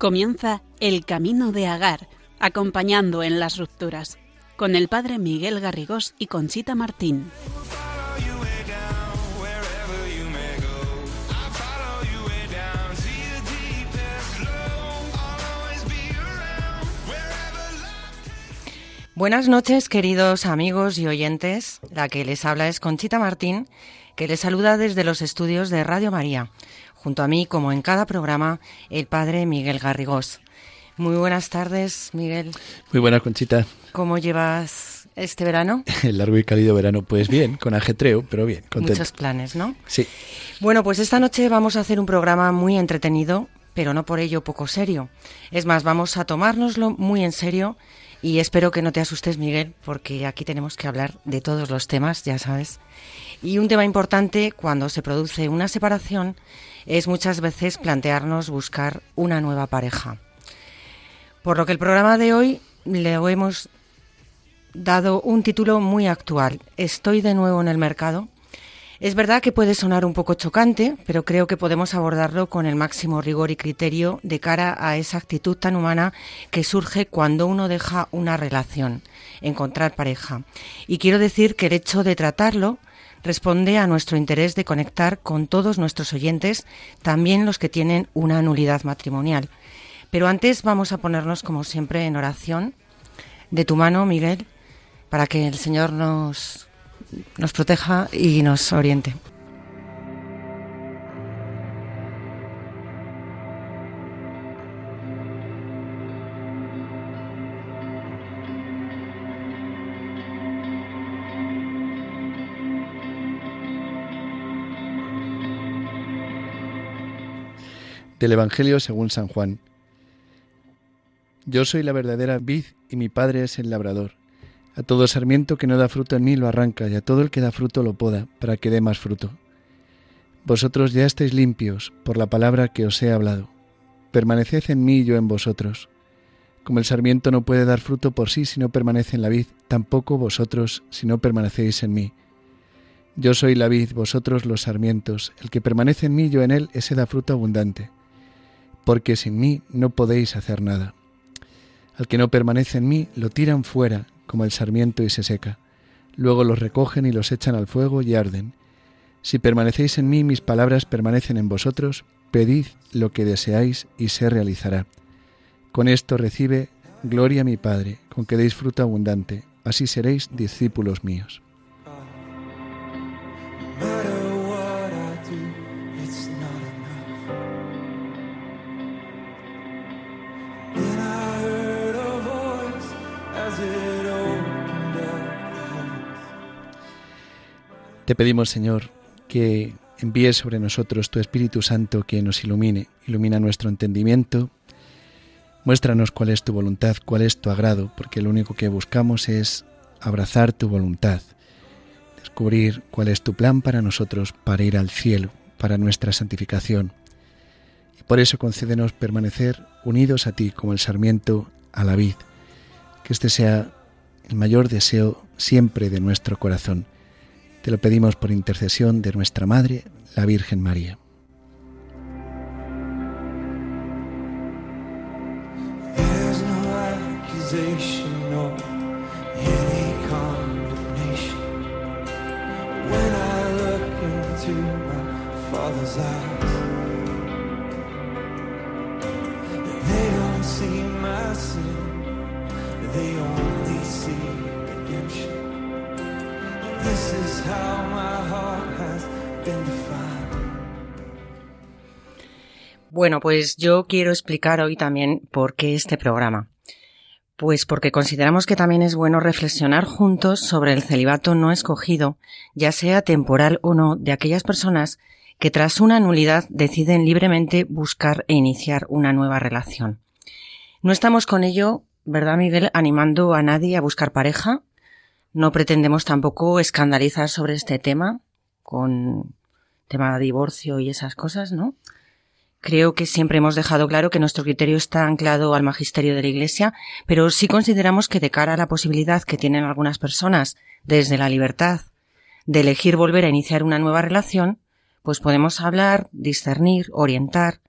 Comienza El Camino de Agar, acompañando en las rupturas, con el padre Miguel Garrigós y Conchita Martín. Buenas noches, queridos amigos y oyentes. La que les habla es Conchita Martín, que les saluda desde los estudios de Radio María junto a mí, como en cada programa, el padre Miguel Garrigós. Muy buenas tardes, Miguel. Muy buenas, Conchita. ¿Cómo llevas este verano? El largo y cálido verano, pues bien, con ajetreo, pero bien, contento. Muchos planes, ¿no? Sí. Bueno, pues esta noche vamos a hacer un programa muy entretenido, pero no por ello poco serio. Es más, vamos a tomárnoslo muy en serio y espero que no te asustes, Miguel, porque aquí tenemos que hablar de todos los temas, ya sabes. Y un tema importante cuando se produce una separación es muchas veces plantearnos buscar una nueva pareja. Por lo que el programa de hoy le hemos dado un título muy actual, Estoy de nuevo en el mercado. Es verdad que puede sonar un poco chocante, pero creo que podemos abordarlo con el máximo rigor y criterio de cara a esa actitud tan humana que surge cuando uno deja una relación, encontrar pareja. Y quiero decir que el hecho de tratarlo responde a nuestro interés de conectar con todos nuestros oyentes, también los que tienen una nulidad matrimonial. Pero antes vamos a ponernos, como siempre, en oración de tu mano, Miguel, para que el Señor nos, nos proteja y nos oriente. Del Evangelio según San Juan. Yo soy la verdadera vid y mi Padre es el labrador. A todo sarmiento que no da fruto en mí lo arranca y a todo el que da fruto lo poda para que dé más fruto. Vosotros ya estáis limpios por la palabra que os he hablado. Permaneced en mí y yo en vosotros. Como el sarmiento no puede dar fruto por sí si no permanece en la vid, tampoco vosotros si no permanecéis en mí. Yo soy la vid, vosotros los sarmientos. El que permanece en mí, yo en él, ese da fruto abundante porque sin mí no podéis hacer nada. Al que no permanece en mí, lo tiran fuera como el sarmiento y se seca. Luego los recogen y los echan al fuego y arden. Si permanecéis en mí, mis palabras permanecen en vosotros, pedid lo que deseáis y se realizará. Con esto recibe gloria mi Padre, con que deis fruto abundante, así seréis discípulos míos. Te pedimos, Señor, que envíes sobre nosotros tu Espíritu Santo que nos ilumine, ilumina nuestro entendimiento, muéstranos cuál es tu voluntad, cuál es tu agrado, porque lo único que buscamos es abrazar tu voluntad, descubrir cuál es tu plan para nosotros, para ir al cielo, para nuestra santificación. Y por eso concédenos permanecer unidos a ti como el sarmiento a la vid, que este sea el mayor deseo siempre de nuestro corazón te lo pedimos por intercesión de nuestra Madre, la Virgen María. Bueno, pues yo quiero explicar hoy también por qué este programa. Pues porque consideramos que también es bueno reflexionar juntos sobre el celibato no escogido, ya sea temporal o no, de aquellas personas que tras una nulidad deciden libremente buscar e iniciar una nueva relación. No estamos con ello, ¿verdad Miguel?, animando a nadie a buscar pareja, No pretendemos tampoco escandalizar sobre este tema, con tema de divorcio y esas cosas, ¿no? Creo que siempre hemos dejado claro que nuestro criterio está anclado al magisterio de la Iglesia, pero sí consideramos que de cara a la posibilidad que tienen algunas personas, desde la libertad, de elegir volver a iniciar una nueva relación, pues podemos hablar, discernir, orientar,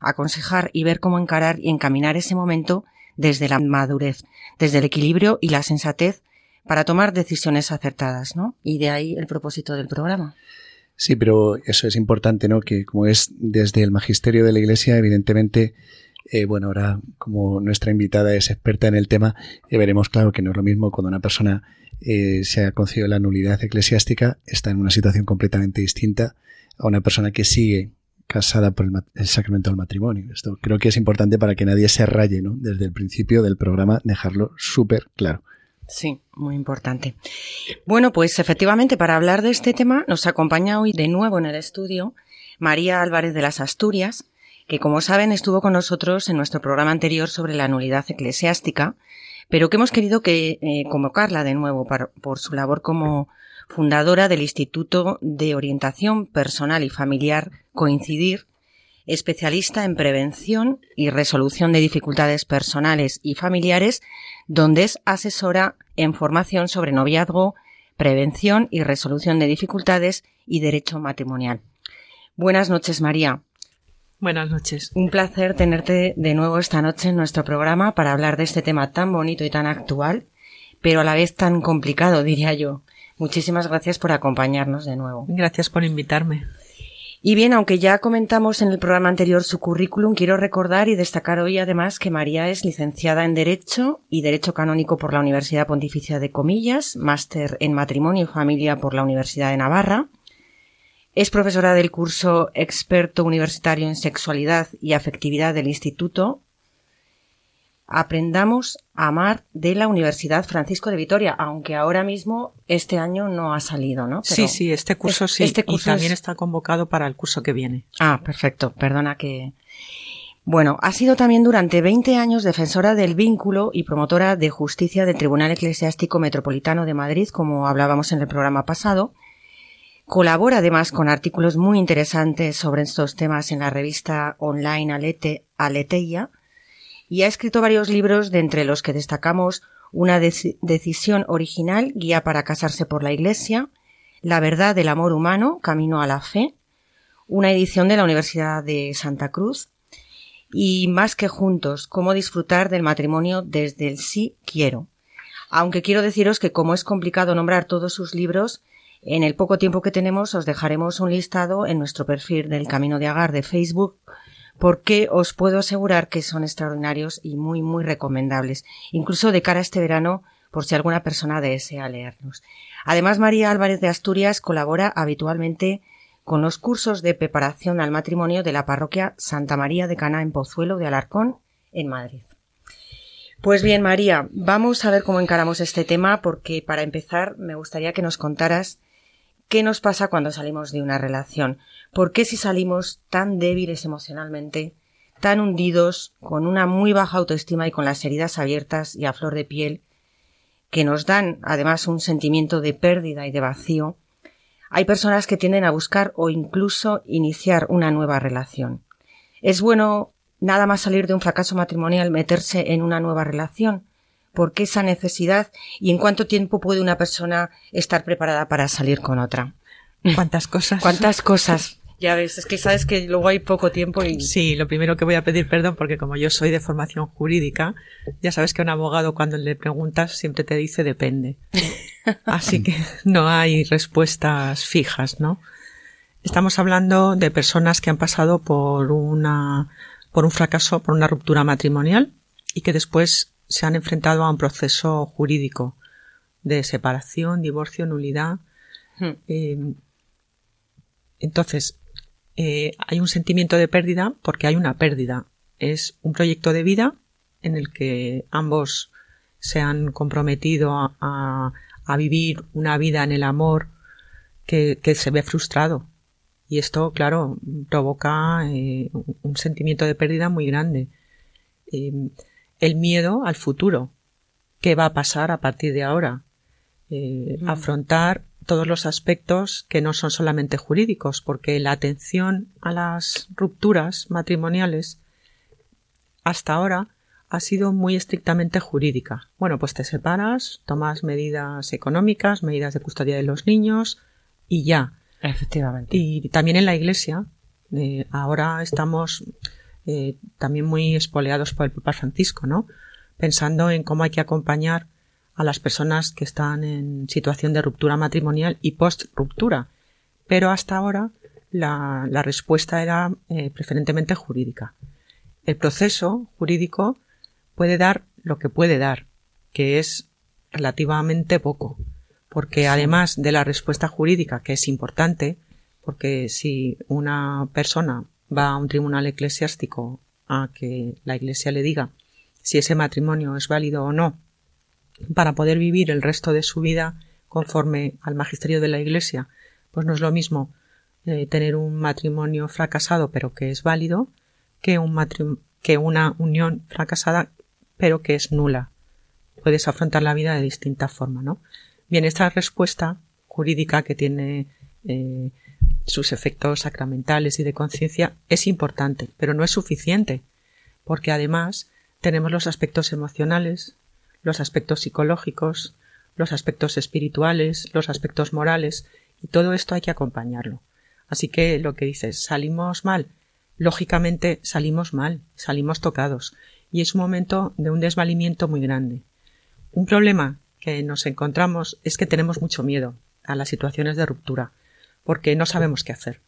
aconsejar y ver cómo encarar y encaminar ese momento desde la madurez, desde el equilibrio y la sensatez para tomar decisiones acertadas, ¿no? Y de ahí el propósito del programa. Sí, pero eso es importante, ¿no? Que como es desde el magisterio de la Iglesia, evidentemente, eh, bueno, ahora como nuestra invitada es experta en el tema, eh, veremos claro que no es lo mismo cuando una persona eh, se ha concedido la nulidad eclesiástica, está en una situación completamente distinta a una persona que sigue casada por el, sacramento del matrimonio. Esto creo que es importante para que nadie se raye, ¿no? Desde el principio del programa, dejarlo súper claro. Sí, muy importante. Bueno, pues efectivamente para hablar de este tema nos acompaña hoy de nuevo en el estudio María Álvarez de las Asturias, que como saben estuvo con nosotros en nuestro programa anterior sobre la nulidad eclesiástica, pero que hemos querido que eh, convocarla de nuevo por su labor como fundadora del Instituto de Orientación Personal y Familiar Coincidir, especialista en prevención y resolución de dificultades personales y familiares, donde es asesora en formación sobre noviazgo, prevención y resolución de dificultades y derecho matrimonial. Buenas noches, María. Buenas noches. Un placer tenerte de nuevo esta noche en nuestro programa para hablar de este tema tan bonito y tan actual, pero a la vez tan complicado, diría yo. Muchísimas gracias por acompañarnos de nuevo. Gracias por invitarme. Y bien, aunque ya comentamos en el programa anterior su currículum, quiero recordar y destacar hoy además que María es licenciada en Derecho y Derecho Canónico por la Universidad Pontificia de Comillas, máster en Matrimonio y Familia por la Universidad de Navarra, es profesora del curso Experto Universitario en Sexualidad y Afectividad del Instituto Aprendamos a amar de la Universidad Francisco de Vitoria, aunque ahora mismo este año no ha salido, ¿no? sí, sí, este curso sí. Este curso y también está convocado para el curso que viene. Ah, perfecto. Perdona que. Bueno, ha sido también durante 20 años defensora del vínculo y promotora de justicia del Tribunal Eclesiástico Metropolitano de Madrid, como hablábamos en el programa pasado. Colabora además con artículos muy interesantes sobre estos temas en la revista online Alete, Aleteia y ha escrito varios libros de entre los que destacamos Una decisión original, guía para casarse por la Iglesia, La verdad del amor humano, camino a la fe, una edición de la Universidad de Santa Cruz y Más que juntos, cómo disfrutar del matrimonio desde el sí quiero. Aunque quiero deciros que como es complicado nombrar todos sus libros, en el poco tiempo que tenemos os dejaremos un listado en nuestro perfil del Camino de Agar de Facebook porque os puedo asegurar que son extraordinarios y muy, muy recomendables, incluso de cara a este verano, por si alguna persona desea leerlos. Además, María Álvarez de Asturias colabora habitualmente con los cursos de preparación al matrimonio de la parroquia Santa María de Cana en Pozuelo de Alarcón, en Madrid. Pues bien, María, vamos a ver cómo encaramos este tema, porque para empezar me gustaría que nos contaras qué nos pasa cuando salimos de una relación. ¿Por qué si salimos tan débiles emocionalmente, tan hundidos, con una muy baja autoestima y con las heridas abiertas y a flor de piel, que nos dan además un sentimiento de pérdida y de vacío, hay personas que tienden a buscar o incluso iniciar una nueva relación. ¿Es bueno nada más salir de un fracaso matrimonial meterse en una nueva relación? ¿Por qué esa necesidad y en cuánto tiempo puede una persona estar preparada para salir con otra? ¿Cuántas cosas? ¿Cuántas cosas? Ya ves, es que sabes que luego hay poco tiempo y... Sí, lo primero que voy a pedir perdón porque como yo soy de formación jurídica, ya sabes que un abogado cuando le preguntas siempre te dice depende. Así que no hay respuestas fijas, ¿no? Estamos hablando de personas que han pasado por una, por un fracaso, por una ruptura matrimonial y que después se han enfrentado a un proceso jurídico de separación, divorcio, nulidad. Hmm. Eh, entonces, eh, hay un sentimiento de pérdida porque hay una pérdida. Es un proyecto de vida en el que ambos se han comprometido a, vivir una vida en el amor que, se ve frustrado. Y esto, claro, provoca eh, un sentimiento de pérdida muy grande. Eh, el miedo al futuro. ¿Qué va a pasar a partir de ahora? eh, afrontar todos los aspectos que no son solamente jurídicos, porque la atención a las rupturas matrimoniales hasta ahora ha sido muy estrictamente jurídica. Bueno, pues te separas, tomas medidas económicas, medidas de custodia de los niños y ya. Efectivamente. Y también en la iglesia. Eh, ahora estamos eh, también muy espoleados por el Papa Francisco, ¿no? Pensando en cómo hay que acompañar a las personas que están en situación de ruptura matrimonial y post-ruptura. Pero hasta ahora la, respuesta era eh, preferentemente jurídica. El proceso jurídico puede dar lo que puede dar, que es relativamente poco, porque además de la respuesta jurídica, que es importante, porque si una persona va a un tribunal eclesiástico a que la Iglesia le diga si ese matrimonio es válido o no para poder vivir el resto de su vida conforme al magisterio de la Iglesia, pues no es lo mismo eh, tener un matrimonio fracasado pero que es válido que, un que una unión fracasada pero que es nula. Puedes afrontar la vida de distinta forma, ¿no? Bien, esta respuesta jurídica que tiene eh, sus efectos sacramentales y de conciencia es importante, pero no es suficiente, porque además tenemos los aspectos emocionales, los aspectos psicológicos, los aspectos espirituales, los aspectos morales, y todo esto hay que acompañarlo. Así que lo que dices, salimos mal, lógicamente salimos mal, salimos tocados, y es un momento de un desvalimiento muy grande. Un problema que nos encontramos es que tenemos mucho miedo a las situaciones de ruptura, porque no sabemos qué hacer.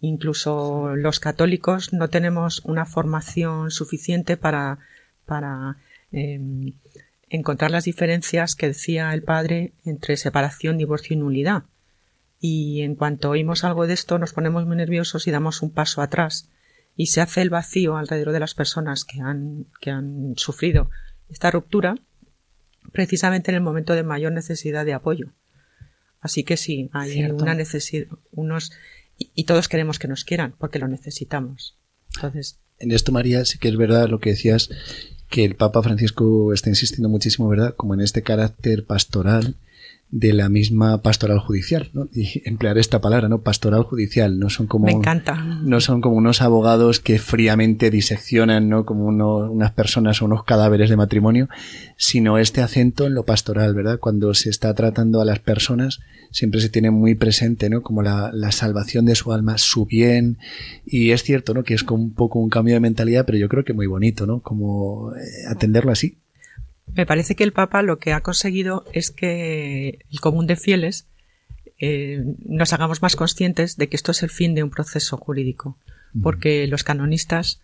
Incluso los católicos no tenemos una formación suficiente para, para em, encontrar las diferencias que decía el padre entre separación, divorcio y nulidad. Y en cuanto oímos algo de esto nos ponemos muy nerviosos y damos un paso atrás y se hace el vacío alrededor de las personas que han, que han sufrido esta ruptura precisamente en el momento de mayor necesidad de apoyo. Así que sí, hay una necesidad, unos, y, y, todos queremos que nos quieran porque lo necesitamos. Entonces. En esto, María, sí que es verdad lo que decías que el Papa Francisco está insistiendo muchísimo, ¿verdad? Como en este carácter pastoral de la misma pastoral judicial, ¿no? Y emplear esta palabra, ¿no? Pastoral judicial, no son como... Me encanta. No son como unos abogados que fríamente diseccionan, ¿no? Como unas personas o unos cadáveres de matrimonio, sino este acento en lo pastoral, ¿verdad? Cuando se está tratando a las personas, siempre se tiene muy presente, ¿no? Como la, la salvación de su alma, su bien, y es cierto, ¿no? Que es como un poco un cambio de mentalidad, pero yo creo que muy bonito, ¿no? Como eh, atenderlo así. Me parece que el Papa lo que ha conseguido es que el común de fieles eh, nos hagamos más conscientes de que esto es el fin de un proceso jurídico, porque los canonistas,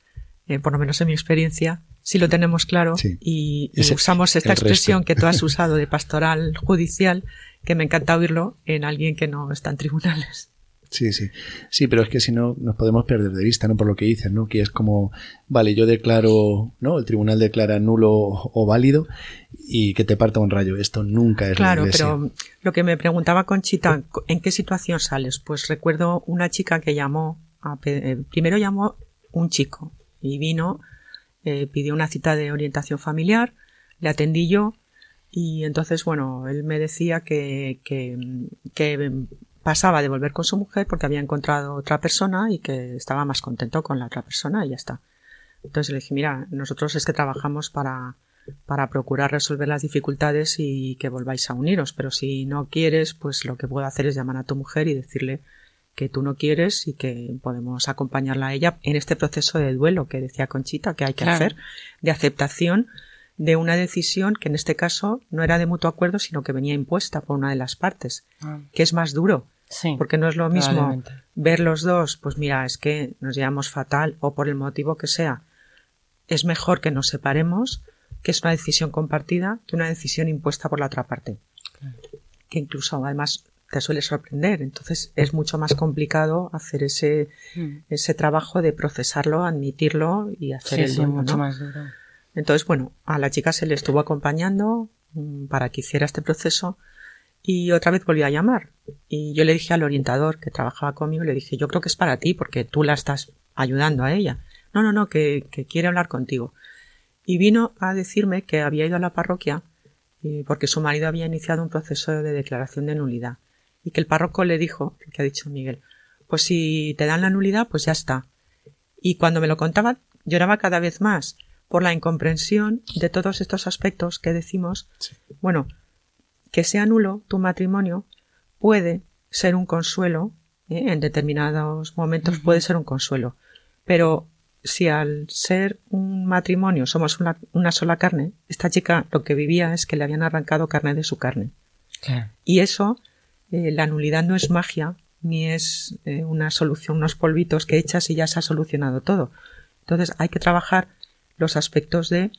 eh, por lo menos en mi experiencia, sí lo tenemos claro y, usamos esta expresión que tú has usado de pastoral judicial, que me encanta oírlo en alguien que no está en tribunales. Sí, sí. Sí, pero es que si no nos podemos perder de vista, ¿no? Por lo que dices, ¿no? Que es como, vale, yo declaro, ¿no? El tribunal declara nulo o válido y que te parta un rayo. Esto nunca es Claro, pero lo que me preguntaba Conchita, ¿en qué situación sales? Pues recuerdo una chica que llamó, eh, primero llamó un chico y vino, eh, pidió una cita de orientación familiar, le atendí yo y entonces, bueno, él me decía que, que, que pasaba de volver con su mujer porque había encontrado otra persona y que estaba más contento con la otra persona y ya está. Entonces le dije, mira, nosotros es que trabajamos para, para procurar resolver las dificultades y que volváis a uniros, pero si no quieres, pues lo que puedo hacer es llamar a tu mujer y decirle que tú no quieres y que podemos acompañarla a ella en este proceso de duelo que decía Conchita que hay que hacer, de aceptación de una decisión que en este caso no era de mutuo acuerdo, sino que venía impuesta por una de las partes, ah. que es más duro porque no es lo mismo ver los dos, pues mira, es que nos llevamos fatal o por el motivo que sea. Es mejor que nos separemos, que es una decisión compartida, que una decisión impuesta por la otra parte. Que incluso además te suele sorprender. Entonces es mucho más complicado hacer ese, mm. ese trabajo de procesarlo, admitirlo y hacer el mucho más duro. Entonces, bueno, a la chica se le estuvo acompañando mm, para que hiciera este proceso y otra vez volvió a llamar. Y yo le dije al orientador que trabajaba conmigo, le dije, yo creo que es para ti porque tú la estás ayudando a ella. No, no, no, que, quiere hablar contigo. Y vino a decirme que había ido a la parroquia y porque su marido había iniciado un proceso de declaración de nulidad y que el párroco le dijo, que ha dicho Miguel, pues si te dan la nulidad, pues ya está. Y cuando me lo contaba, lloraba cada vez más por la incomprensión de todos estos aspectos que decimos. Bueno, que sea nulo tu matrimonio puede ser un consuelo, ¿eh? en determinados momentos puede ser un consuelo, pero si al ser un matrimonio somos una, sola carne, esta chica lo que vivía es que le habían arrancado carne de su carne. Y eso, eh, la nulidad no es magia, ni es eh, una solución, unos polvitos que echas y ya se ha solucionado todo. Entonces hay que trabajar los aspectos de,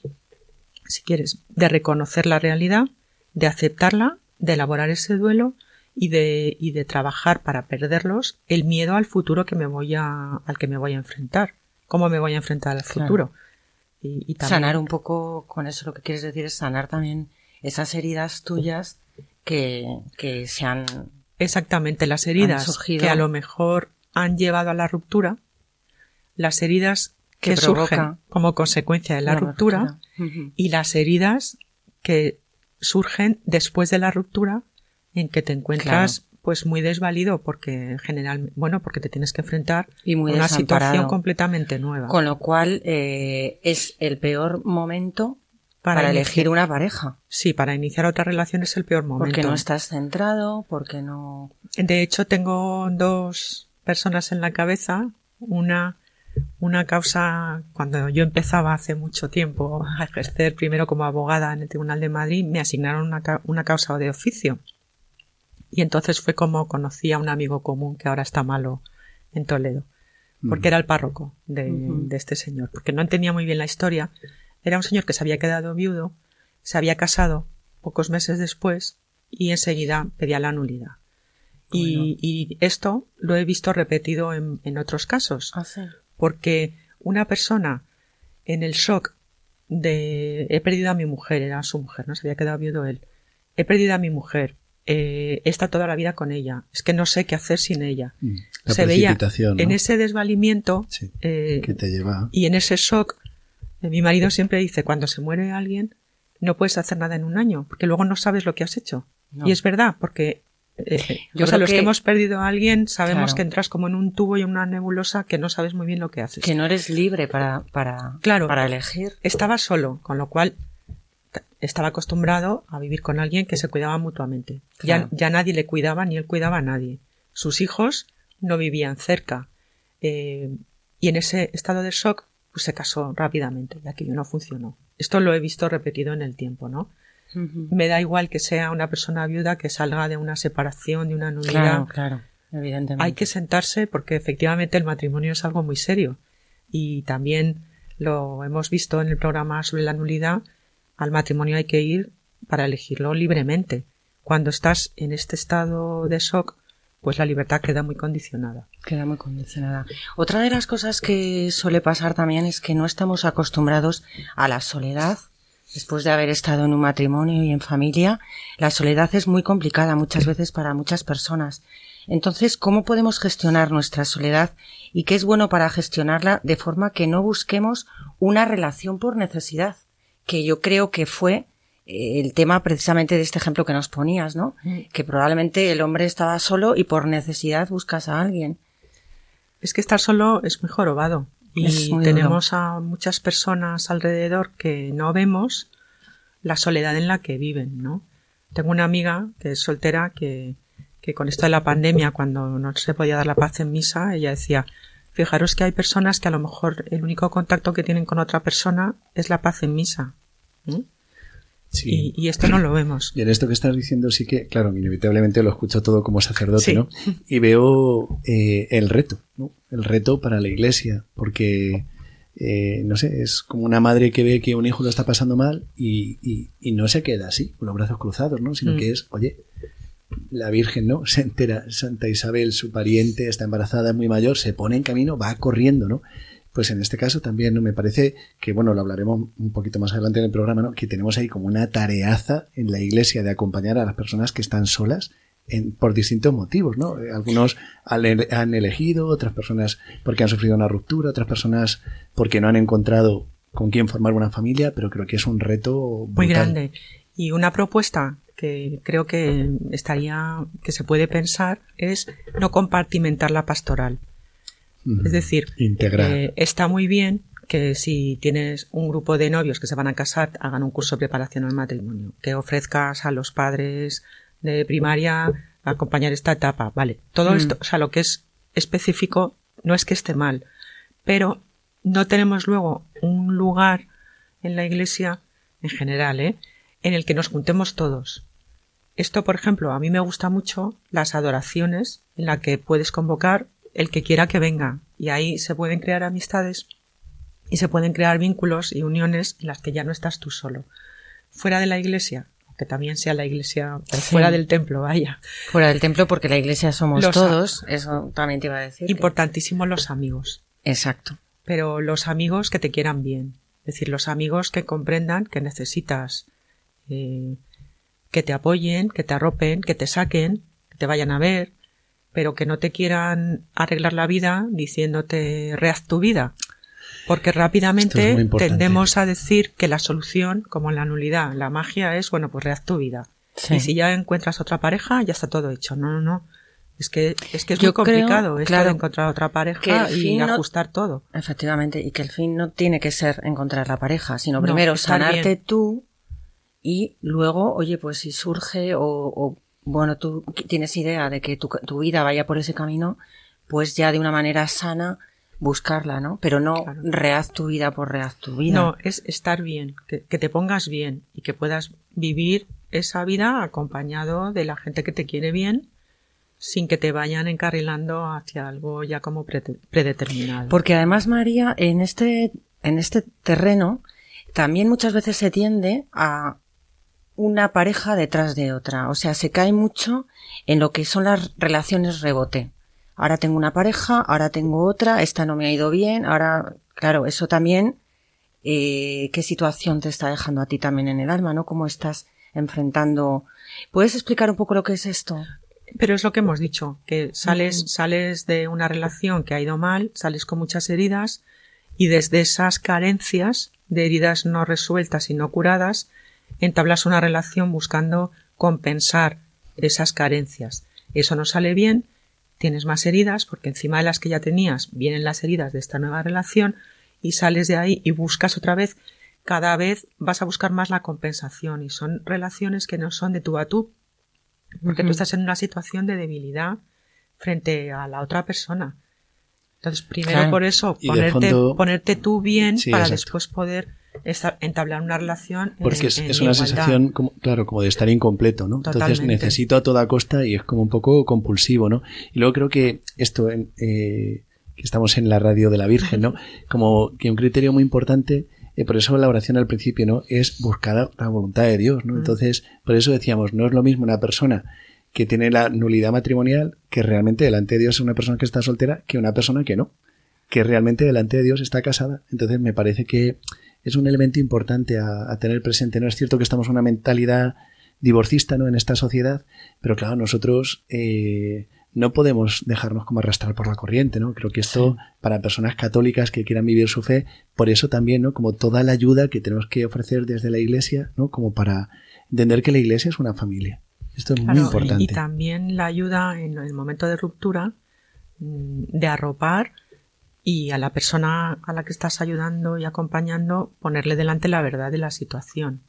si quieres, de reconocer la realidad, de aceptarla, de elaborar ese duelo y de, y de trabajar para perderlos el miedo al futuro que me voy a, al que me voy a enfrentar cómo me voy a enfrentar al futuro. Y, Sanar un poco, con eso lo que quieres decir es sanar también esas heridas tuyas que, que se han... Exactamente, las heridas que a lo mejor han llevado a la ruptura, las heridas que, surgen como consecuencia de la, ruptura, y las heridas que surgen después de la ruptura en que te encuentras pues muy desvalido porque general, bueno, porque te tienes que enfrentar a una situación completamente nueva. Con lo cual eh, es el peor momento para, elegir una pareja. Sí, para iniciar otra relación es el peor momento. Porque no estás centrado, porque no. De hecho, tengo dos personas en la cabeza. Una, una causa, cuando yo empezaba hace mucho tiempo a ejercer primero como abogada en el Tribunal de Madrid, me asignaron una, una causa de oficio y entonces fue como conocí a un amigo común que ahora está malo en Toledo, porque era el párroco de, este señor, porque no entendía muy bien la historia. Era un señor que se había quedado viudo, se había casado pocos meses después y enseguida pedía la nulidad. Y, esto lo he visto repetido en, otros casos. Ah, porque una persona en el shock de he perdido a mi mujer, era su mujer, no se había quedado viudo él. He perdido a mi mujer, eh, está toda la vida con ella. Es que no sé qué hacer sin ella. Mm, se veía en ese desvalimiento eh, que te lleva. y en ese shock. Eh, mi marido siempre dice, cuando se muere alguien, no puedes hacer nada en un año, porque luego no sabes lo que has hecho. Y es verdad, porque yo o los que, hemos perdido a alguien sabemos que entras como en un tubo y en una nebulosa que no sabes muy bien lo que haces. Que no eres libre para, para, claro, para elegir. Estaba solo, con lo cual estaba acostumbrado a vivir con alguien que se cuidaba mutuamente. Ya, ya nadie le cuidaba ni él cuidaba a nadie. Sus hijos no vivían cerca. Eh, y en ese estado de shock, pues se casó rápidamente, ya que no funcionó. Esto lo he visto repetido en el tiempo, ¿no? Me da igual que sea una persona viuda que salga de una separación, de una nulidad. Claro, claro, evidentemente. Hay que sentarse porque efectivamente el matrimonio es algo muy serio. Y también lo hemos visto en el programa sobre la nulidad, al matrimonio hay que ir para elegirlo libremente. Cuando estás en este estado de shock, pues la libertad queda muy condicionada. Queda muy condicionada. Otra de las cosas que suele pasar también es que no estamos acostumbrados a la soledad. Después de haber estado en un matrimonio y en familia, la soledad es muy complicada muchas veces para muchas personas. Entonces, ¿cómo podemos gestionar nuestra soledad y qué es bueno para gestionarla de forma que no busquemos una relación por necesidad? que yo creo que fue eh, el tema precisamente de este ejemplo que nos ponías, ¿no? Mm. Que probablemente el hombre estaba solo y por necesidad buscas a alguien. Es que estar solo es muy jorobado. Y tenemos a muchas personas alrededor que no vemos la soledad en la que viven, ¿no? Tengo una amiga que es soltera que, que con esto de la pandemia, cuando no se podía dar la paz en misa, ella decía, fijaros que hay personas que a lo mejor el único contacto que tienen con otra persona es la paz en misa. Y, esto no lo vemos. Y en esto que estás diciendo sí que, claro, inevitablemente lo escucho todo como sacerdote, ¿no? Y veo eh, el reto, ¿no? El reto para la iglesia, porque, eh, no sé, es como una madre que ve que un hijo lo está pasando mal y, no se queda así, con los brazos cruzados, ¿no? Sino mm. que es, oye, la Virgen, ¿no? Se entera, Santa Isabel, su pariente, está embarazada, muy mayor, se pone en camino, va corriendo, ¿no? Pues en este caso también ¿no? me parece que, bueno, lo hablaremos un poquito más adelante en el programa, ¿no? que tenemos ahí como una tareaza en la iglesia de acompañar a las personas que están solas en, por distintos motivos, ¿no? Eh, algunos han elegido, otras personas porque han sufrido una ruptura, otras personas porque no han encontrado con quién formar una familia, pero creo que es un reto muy grande. Y una propuesta que creo que estaría, que se puede pensar es no compartimentar la pastoral. Es decir, eh, está muy bien que si tienes un grupo de novios que se van a casar, hagan un curso de preparación al matrimonio, que ofrezcas a los padres de primaria acompañar esta etapa, vale. Todo mm. esto, o sea, lo que es específico no es que esté mal, pero no tenemos luego un lugar en la iglesia, en general, ¿eh? en el que nos juntemos todos. Esto, por ejemplo, a mí me gusta mucho las adoraciones en la que puedes convocar el que quiera que venga y ahí se pueden crear amistades y se pueden crear vínculos y uniones en las que ya no estás tú solo. Fuera de la iglesia, que también sea la iglesia, fuera del templo, vaya. Fuera del templo porque la iglesia somos todos, eso también te iba a decir. Importantísimo los amigos. Exacto. Pero los amigos que te quieran bien. Es decir, los amigos que comprendan que necesitas eh, que te apoyen, que te arropen, que te saquen, que te vayan a ver, pero que no te quieran arreglar la vida diciéndote rehaz tu vida. Porque rápidamente tendemos a decir que la solución, como la nulidad, la magia es, bueno, pues rehaz tu vida. Y si ya encuentras otra pareja, ya está todo hecho. No, no, no. Es que es, que es muy complicado esto de encontrar otra pareja y ajustar todo. Efectivamente, y que el fin no tiene que ser encontrar la pareja, sino primero sanarte tú y luego, oye, pues si surge o, bueno, tú tienes idea de que tu, tu, vida vaya por ese camino, pues ya de una manera sana buscarla, ¿no? Pero no reaz tu vida por reaz tu vida. No, es estar bien, que, que, te pongas bien y que puedas vivir esa vida acompañado de la gente que te quiere bien sin que te vayan encarrilando hacia algo ya como predeterminado. Porque además, María, en este, en este terreno también muchas veces se tiende a una pareja detrás de otra. O sea, se cae mucho en lo que son las relaciones rebote. Ahora tengo una pareja, ahora tengo otra, esta no me ha ido bien, ahora, claro, eso también, eh, qué situación te está dejando a ti también en el alma, ¿no? ¿Cómo estás enfrentando? ¿Puedes explicar un poco lo que es esto? Pero es lo que hemos dicho, que sales, sales de una relación que ha ido mal, sales con muchas heridas y desde esas carencias de heridas no resueltas y no curadas, entablas una relación buscando compensar esas carencias. Eso no sale bien, tienes más heridas porque encima de las que ya tenías vienen las heridas de esta nueva relación y sales de ahí y buscas otra vez cada vez vas a buscar más la compensación y son relaciones que no son de tú a tú porque tú estás en una situación de debilidad frente a la otra persona. Entonces, primero por eso, ponerte, ponerte tú bien para después poder entablar una relación. Porque es, una sensación, como, claro, como de estar incompleto, ¿no? Entonces necesito a toda costa y es como un poco compulsivo, ¿no? Y luego creo que esto, eh, que estamos en la radio de la Virgen, ¿no? Como que un criterio muy importante eh, por eso la oración al principio, ¿no? Es buscar la voluntad de Dios, ¿no? Entonces, por eso decíamos, no es lo mismo una persona que tiene la nulidad matrimonial que realmente delante de Dios es una persona que está soltera que una persona que no, que realmente delante de Dios está casada. Entonces, me parece que es un elemento importante a, tener presente. No es cierto que estamos en una mentalidad divorcista, ¿no? En esta sociedad, pero claro, nosotros eh, no podemos dejarnos como arrastrar por la corriente, ¿no? Creo que esto, para personas católicas que quieran vivir su fe, por eso también, ¿no? Como toda la ayuda que tenemos que ofrecer desde la iglesia, ¿no? Como para entender que la iglesia es una familia. Esto es muy importante. Y, también la ayuda en el momento de ruptura mm, de arropar y a la persona a la que estás ayudando y acompañando ponerle delante la verdad de la situación.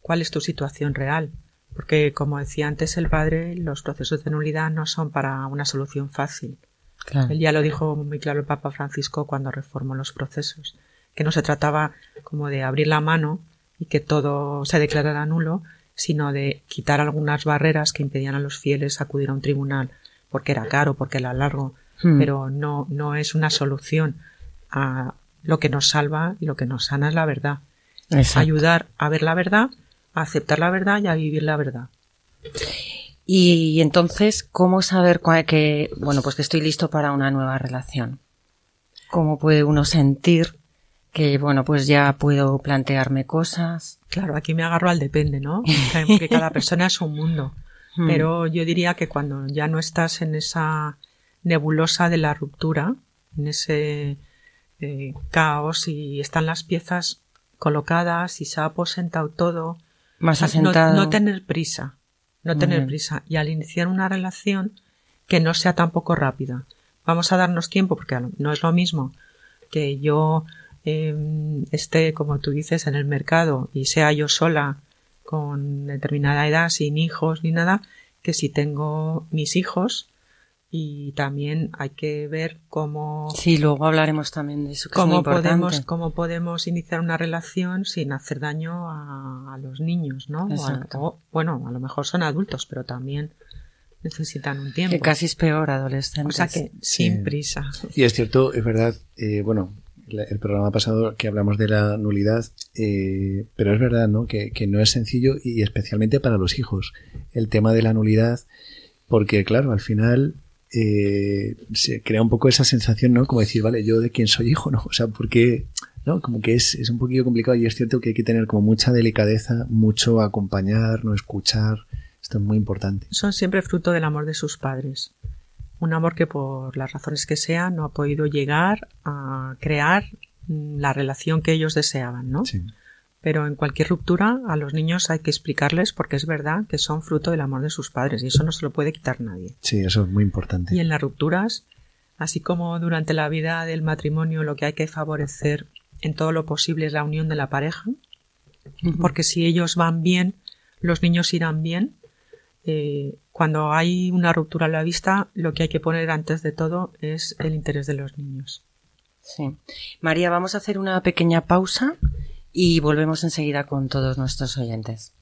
¿Cuál es tu situación real? Porque, como decía antes el padre, los procesos de nulidad no son para una solución fácil. Él ya lo dijo muy claro el Papa Francisco cuando reformó los procesos, que no se trataba como de abrir la mano y que todo se declarara nulo, sino de quitar algunas barreras que impedían a los fieles acudir a un tribunal porque era caro, porque era largo, hmm. pero no, no es una solución a lo que nos salva y lo que nos sana es la verdad. Ayudar a ver la verdad a aceptar la verdad y a vivir la verdad. Y entonces, ¿cómo saber que, bueno, pues que estoy listo para una nueva relación? ¿Cómo puede uno sentir que, bueno, pues ya puedo plantearme cosas? Claro, aquí me agarro al depende, ¿no? Porque cada persona es un mundo. Hmm. Pero yo diría que cuando ya no estás en esa nebulosa de la ruptura, en ese eh, caos y están las piezas colocadas y se ha aposentado todo Más no, asentado. no tener prisa, no Muy tener bien. prisa. Y al iniciar una relación que no sea tampoco rápida. Vamos a darnos tiempo porque no es lo mismo que yo eh, esté, como tú dices, en el mercado y sea yo sola con determinada edad, sin hijos ni nada, que si tengo mis hijos y también hay que ver cómo Sí, luego hablaremos también de eso, que es muy cómo podemos cómo podemos iniciar una relación sin hacer daño a, a los niños no O a- Exacto. o, bueno a lo mejor son adultos pero también necesitan un tiempo. Que casi es peor adolescentes. o sea que sin prisa. Y es cierto, es verdad, eh, bueno, el programa pasado que hablamos de la nulidad, eh, pero es verdad, ¿no? Que, no es sencillo y especialmente para los hijos. El tema de la nulidad, porque claro, al final eh, se crea un poco esa sensación, ¿no? Como decir, vale, yo de quién soy hijo, ¿no? O sea, porque, ¿no? Como que es, es un poquillo complicado y es cierto que hay que tener como mucha delicadeza, mucho acompañar, no escuchar. Esto es muy importante. son siempre fruto del amor de sus padres un amor que por las razones que sea no ha podido llegar a crear mm, la relación que ellos deseaban no Sí. Pero en cualquier ruptura a los niños hay que explicarles porque es verdad que son fruto del amor de sus padres y eso no se lo puede quitar nadie. Sí, eso es muy importante. Y en las rupturas, así como durante la vida del matrimonio lo que hay que favorecer en todo lo posible es la unión de la pareja, porque si ellos van bien, los niños irán bien. Eh, cuando hay una ruptura a la vista, lo que hay que poner antes de todo es el interés de los niños. Sí. María, vamos a hacer una pequeña pausa y volvemos enseguida con todos nuestros oyentes.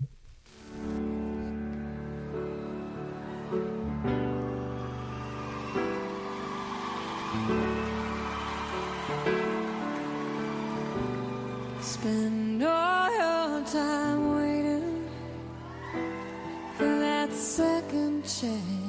Spend all your time change.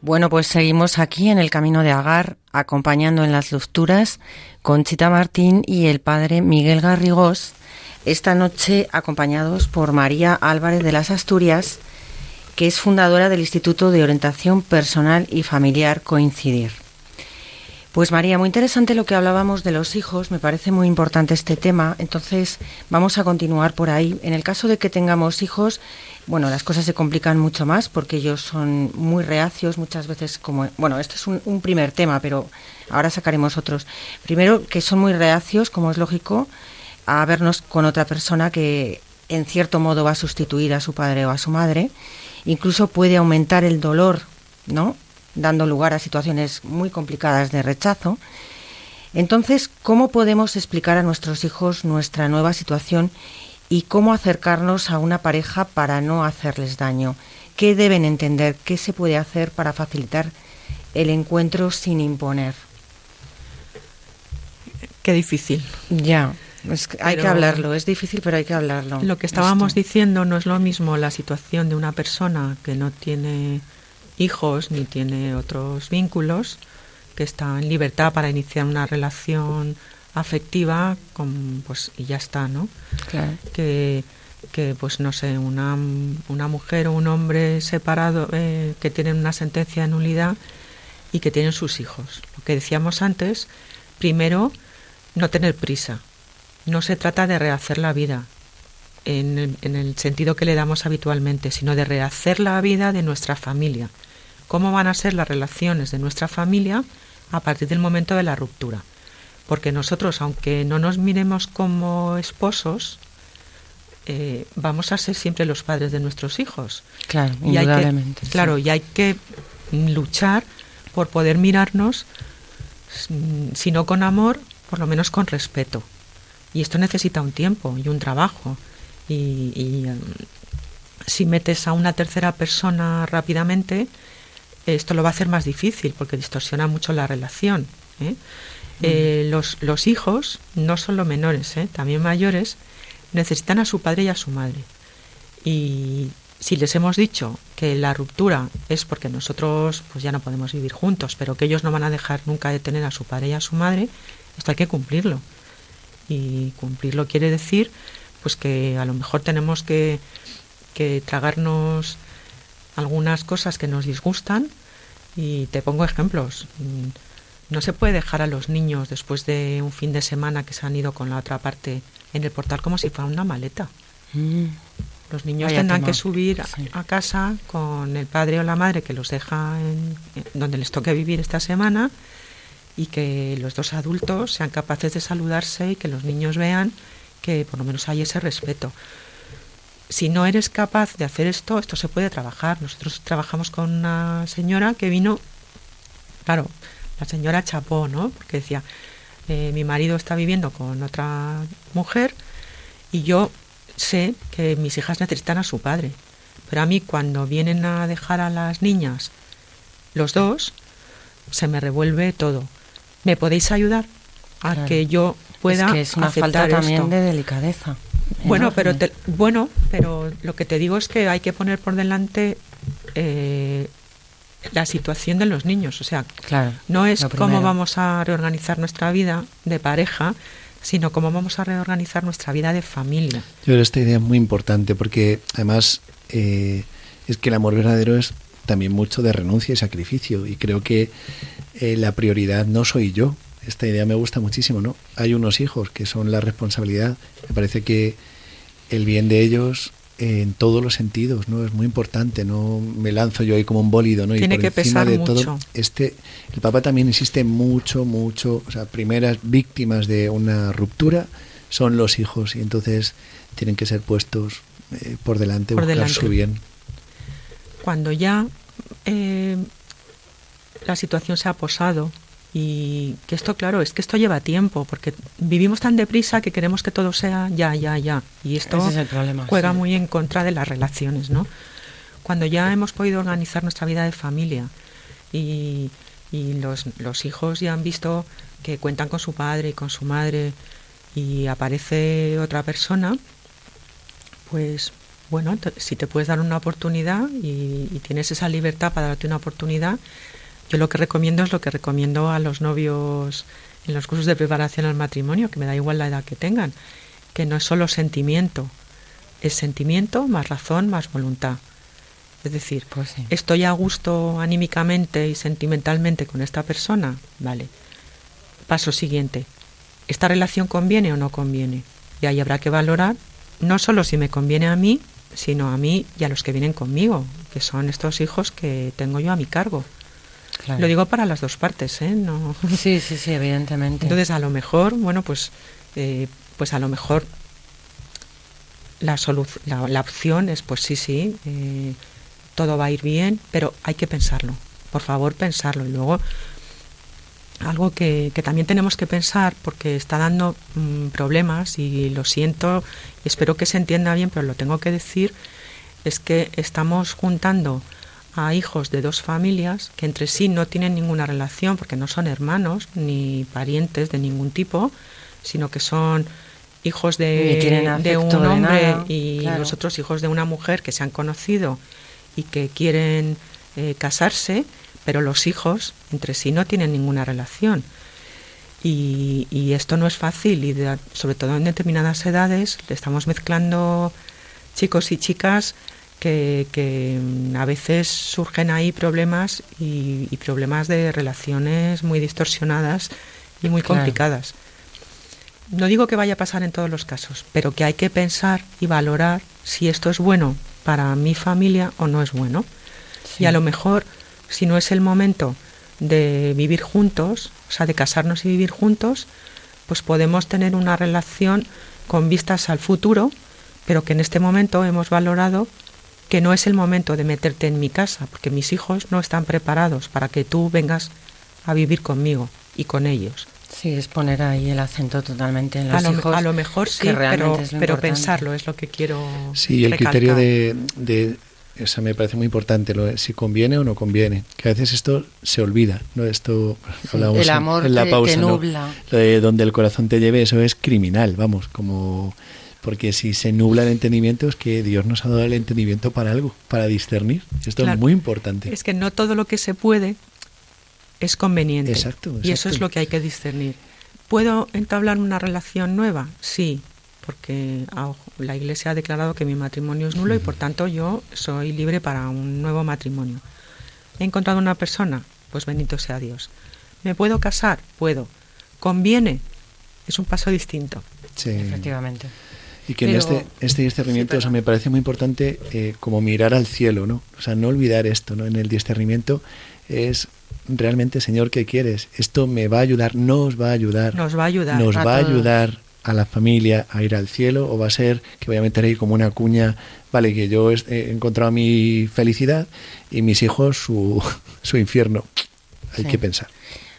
Bueno, pues seguimos aquí en el camino de Agar, acompañando en las lecturas con Chita Martín y el padre Miguel Garrigós, esta noche acompañados por María Álvarez de las Asturias, que es fundadora del Instituto de Orientación Personal y Familiar Coincidir. Pues María, muy interesante lo que hablábamos de los hijos, me parece muy importante este tema, entonces vamos a continuar por ahí. En el caso de que tengamos hijos, bueno, las cosas se complican mucho más porque ellos son muy reacios muchas veces como, bueno, esto es un, un primer tema, pero ahora sacaremos otros. Primero, que son muy reacios, como es lógico, a vernos con otra persona que en cierto modo va a sustituir a su padre o a su madre, incluso puede aumentar el dolor, ¿no? Dando lugar a situaciones muy complicadas de rechazo. Entonces, ¿cómo podemos explicar a nuestros hijos nuestra nueva situación y cómo acercarnos a una pareja para no hacerles daño? ¿Qué deben entender? ¿Qué se puede hacer para facilitar el encuentro sin imponer. Qué difícil. Ya, es que hay que hablarlo, es difícil, pero hay que hablarlo. Lo que estábamos Esto. diciendo no es lo mismo la situación de una persona que no tiene hijos ni tiene otros vínculos, que está en libertad para iniciar una relación afectiva, con, pues y ya está, ¿no? Claro. que, que pues no sé, una, una mujer o un hombre separado eh, que tienen una sentencia de nulidad y que tienen sus hijos. Lo que decíamos antes, primero, no tener prisa. No se trata de rehacer la vida en el, en el sentido que le damos habitualmente, sino de rehacer la vida de nuestra familia. ¿Cómo van a ser las relaciones de nuestra familia a partir del momento de la ruptura? Porque nosotros, aunque no nos miremos como esposos, eh, vamos a ser siempre los padres de nuestros hijos. Claro, Y hay que- indudablemente. sí. claro, y hay que luchar por poder mirarnos, mm, si no con amor, por lo menos con respeto. Y esto necesita un tiempo y un trabajo. Y, y, em, si metes a una tercera persona rápidamente, esto lo va a hacer más difícil porque distorsiona mucho la relación. ¿eh? Eh, los, los hijos, no solo menores, ¿eh? también mayores, necesitan a su padre y a su madre. Y si les hemos dicho que la ruptura es porque nosotros pues ya no podemos vivir juntos, pero que ellos no van a dejar nunca de tener a su padre y a su madre, esto hay que cumplirlo. Y cumplirlo quiere decir pues que a lo mejor tenemos que, que tragarnos algunas cosas que nos disgustan y te pongo ejemplos. No se puede dejar a los niños después de un fin de semana que se han ido con la otra parte en el portal como si fuera una maleta. Mm, Los niños Vaya tendrán que subir a, Sí. a casa con el padre o la madre que los deja en, en donde les toque vivir esta semana y que los dos adultos sean capaces de saludarse y que los niños vean que por lo menos hay ese respeto. Si no eres capaz de hacer esto, esto se puede trabajar. Nosotros trabajamos con una señora que vino, claro, la señora chapó, ¿no? Porque decía, eh, mi marido está viviendo con otra mujer y yo sé que mis hijas necesitan a su padre. Pero a mí cuando vienen a dejar a las niñas, los dos, se me revuelve todo. ¿Me podéis ayudar a Claro. que yo pueda es que es una falta también esto? de delicadeza. Bueno, enorme. pero te- bueno, pero lo que te digo es que hay que poner por delante eh, la situación de los niños. O sea, Claro, no es cómo vamos a reorganizar nuestra vida de pareja, sino cómo vamos a reorganizar nuestra vida de familia. Yo creo que esta idea es muy importante porque además eh, es que el amor verdadero es también mucho de renuncia y sacrificio y creo que eh, la prioridad no soy yo. Esta idea me gusta muchísimo, ¿no? Hay unos hijos que son la responsabilidad. Me parece que el bien de ellos eh, en todos los sentidos, ¿no? Es muy importante, no me lanzo yo ahí como un bólido, ¿no? Tiene y por que encima pesar de mucho. todo, este, el Papa también insiste mucho, mucho, o sea, primeras víctimas de una ruptura son los hijos y entonces tienen que ser puestos eh, por delante, Por buscar delante. su bien. Cuando ya eh, la situación se ha posado y que esto, claro, es que esto lleva tiempo, porque vivimos tan deprisa que queremos que todo sea ya, ya, ya. Y esto es problema, juega sí. muy en contra de las relaciones, ¿no? Cuando ya hemos podido organizar nuestra vida de familia y, y los, los hijos ya han visto que cuentan con su padre y con su madre y aparece otra persona, pues bueno, si te puedes dar una oportunidad y, y tienes esa libertad para darte una oportunidad, yo lo que recomiendo es lo que recomiendo a los novios en los cursos de preparación al matrimonio, que me da igual la edad que tengan, que no es solo sentimiento, es sentimiento más razón más voluntad. Es decir, Pues sí. estoy a gusto anímicamente y sentimentalmente con esta persona, vale. Paso siguiente, ¿esta relación conviene o no conviene? Y ahí habrá que valorar no solo si me conviene a mí, sino a mí y a los que vienen conmigo, que son estos hijos que tengo yo a mi cargo. Claro. Lo digo para las dos partes, ¿eh? No... Sí, sí, sí, evidentemente. Entonces, a lo mejor, bueno, pues, eh, pues a lo mejor la, la, la opción es, pues sí, sí, eh, todo va a ir bien, pero hay que pensarlo. Por favor, pensarlo. Y luego, algo que, que también tenemos que pensar, porque está dando mm, problemas, y lo siento, y espero que se entienda bien, pero lo tengo que decir, es que estamos juntando a hijos de dos familias que entre sí no tienen ninguna relación porque no son hermanos ni parientes de ningún tipo, sino que son hijos de, de un de hombre nada, y claro. los otros hijos de una mujer que se han conocido y que quieren eh, casarse, pero los hijos entre sí no tienen ninguna relación. Y, y esto no es fácil y de- sobre todo en determinadas edades le estamos mezclando chicos y chicas que, que, mm, a veces surgen ahí problemas y, y problemas de relaciones muy distorsionadas y muy Claro. complicadas. No digo que vaya a pasar en todos los casos, pero que hay que pensar y valorar si esto es bueno para mi familia o no es bueno. Y a lo mejor, si no es el momento de vivir juntos, o sea, de casarnos y vivir juntos, pues podemos tener una relación con vistas al futuro, pero que en este momento hemos valorado que no es el momento de meterte en mi casa, porque mis hijos no están preparados para que tú vengas a vivir conmigo y con ellos. Sí, es poner ahí el acento totalmente en A los lo, hijos. a lo mejor sí, pero, pero pensarlo es lo que quiero. Sí, el recalcar. criterio de, de o sea, me parece muy importante, lo de si conviene o no conviene. Que a veces esto se olvida, ¿no? Esto hablábamos el amor en la te- pausa, te ¿no? nubla. Lo de donde el corazón te lleve, eso es criminal, vamos, como porque si se nubla el entendimiento es que Dios nos ha dado el entendimiento para algo, para discernir. Esto Claro. es muy importante. Es que no todo lo que se puede es conveniente. Exacto, Y eso es lo que hay que discernir. ¿Puedo entablar una relación nueva? Sí, porque ah, la Iglesia ha declarado que mi matrimonio es nulo y por tanto yo soy libre para un nuevo matrimonio. ¿He encontrado una persona? Pues bendito sea Dios. ¿Me puedo casar? Puedo. ¿Conviene? Es un paso distinto. Sí. Efectivamente. Y que en este, este discernimiento Sí, o sea, me parece muy importante eh, como mirar al cielo, ¿no? O sea, no olvidar esto, ¿no? En el discernimiento es realmente, Señor, ¿qué quieres? Esto me va a ayudar, nos va a ayudar. Nos va a ayudar. nos a va a ayudar a la familia a ir al cielo o va a ser que voy a meter ahí como una cuña, vale, que yo he encontrado mi felicidad y mis hijos su, su infierno. Hay Sí. que pensar.